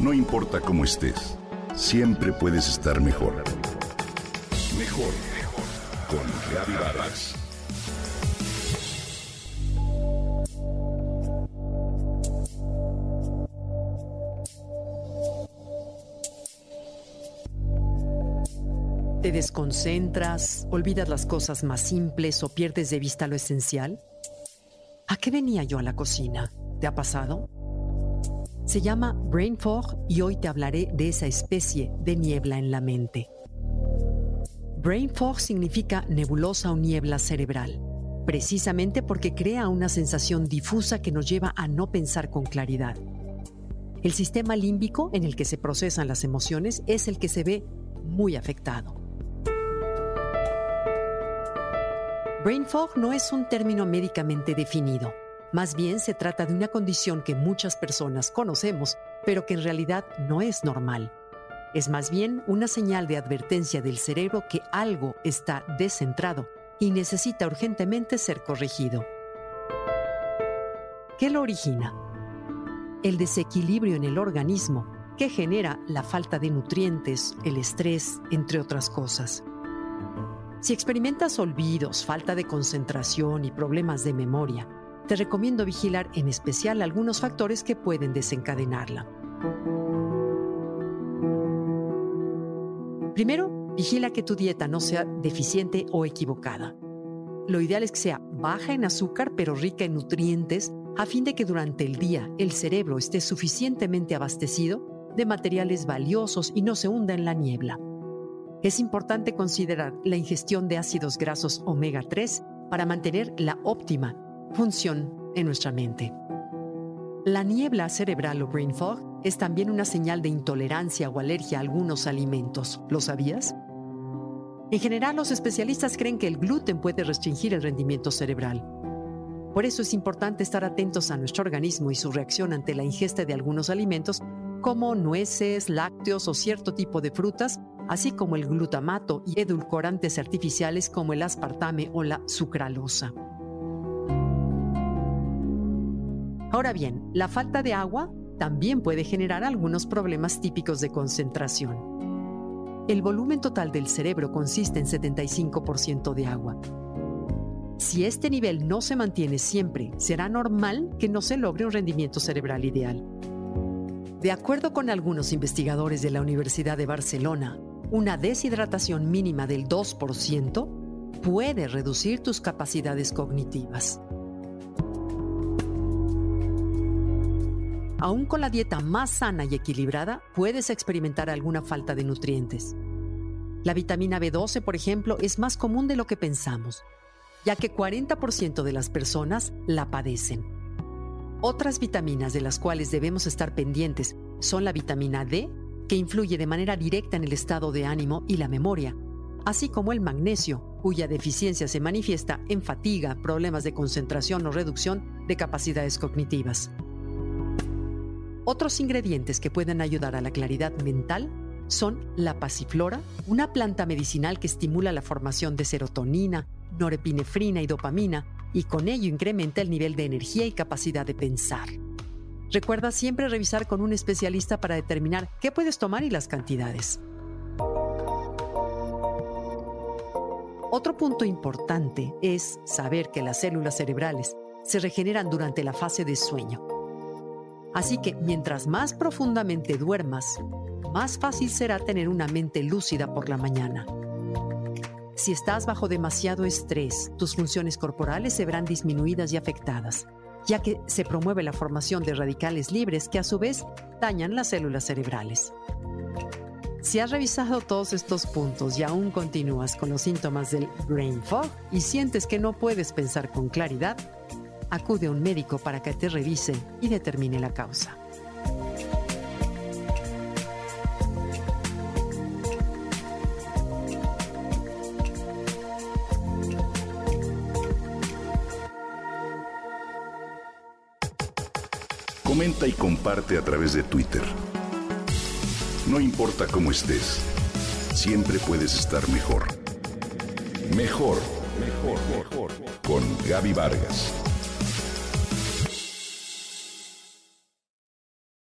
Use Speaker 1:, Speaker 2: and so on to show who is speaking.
Speaker 1: No importa cómo estés, siempre puedes estar mejor. Mejor, mejor. Con Reavivadas.
Speaker 2: ¿Te desconcentras, olvidas las cosas más simples o pierdes de vista lo esencial? ¿A qué venía yo a la cocina? ¿Te ha pasado? Se llama brain fog y hoy te hablaré de esa especie de niebla en la mente. Brain fog significa nebulosa o niebla cerebral, precisamente porque crea una sensación difusa que nos lleva a no pensar con claridad. El sistema límbico en el que se procesan las emociones es el que se ve muy afectado. Brain fog no es un término médicamente definido más bien se trata de una condición que muchas personas conocemos, pero que en realidad no es normal. Es más bien una señal de advertencia del cerebro que algo está descentrado y necesita urgentemente ser corregido. ¿Qué lo origina? El desequilibrio en el organismo, que genera la falta de nutrientes, el estrés, entre otras cosas. Si experimentas olvidos, falta de concentración y problemas de memoria, te recomiendo vigilar en especial algunos factores que pueden desencadenarla. Primero, vigila que tu dieta no sea deficiente o equivocada. Lo ideal es que sea baja en azúcar pero rica en nutrientes a fin de que durante el día el cerebro esté suficientemente abastecido de materiales valiosos y no se hunda en la niebla. Es importante considerar la ingestión de ácidos grasos omega 3 para mantener la óptima función en nuestra mente. La niebla cerebral o brain fog es también una señal de intolerancia o alergia a algunos alimentos. ¿Lo sabías? En general, los especialistas creen que el gluten puede restringir el rendimiento cerebral. Por eso es importante estar atentos a nuestro organismo y su reacción ante la ingesta de algunos alimentos como nueces, lácteos o cierto tipo de frutas, así como el glutamato y edulcorantes artificiales como el aspartame o la sucralosa. Ahora bien, la falta de agua también puede generar algunos problemas típicos de concentración. El volumen total del cerebro consiste en 75% de agua. Si este nivel no se mantiene siempre, será normal que no se logre un rendimiento cerebral ideal. De acuerdo con algunos investigadores de la Universidad de Barcelona, una deshidratación mínima del 2% puede reducir tus capacidades cognitivas. Aún con la dieta más sana y equilibrada, puedes experimentar alguna falta de nutrientes. La vitamina B12, por ejemplo, es más común de lo que pensamos, ya que 40% de las personas la padecen. Otras vitaminas de las cuales debemos estar pendientes son la vitamina D, que influye de manera directa en el estado de ánimo y la memoria, así como el magnesio, cuya deficiencia se manifiesta en fatiga, problemas de concentración o reducción de capacidades cognitivas. Otros ingredientes que pueden ayudar a la claridad mental son la pasiflora, una planta medicinal que estimula la formación de serotonina, norepinefrina y dopamina y con ello incrementa el nivel de energía y capacidad de pensar. Recuerda siempre revisar con un especialista para determinar qué puedes tomar y las cantidades. Otro punto importante es saber que las células cerebrales se regeneran durante la fase de sueño Así que mientras más profundamente duermas, más fácil será tener una mente lúcida por la mañana. Si estás bajo demasiado estrés, tus funciones corporales se verán disminuidas y afectadas, ya que se promueve la formación de radicales libres que a su vez dañan las células cerebrales. Si has revisado todos estos puntos y aún continúas con los síntomas del brain fog y sientes que no puedes pensar con claridad, acude a un médico para que te revise y determine la causa.
Speaker 1: Comenta y comparte a través de Twitter. No importa cómo estés, siempre puedes estar mejor. Mejor, mejor, mejor. Con Gaby Vargas.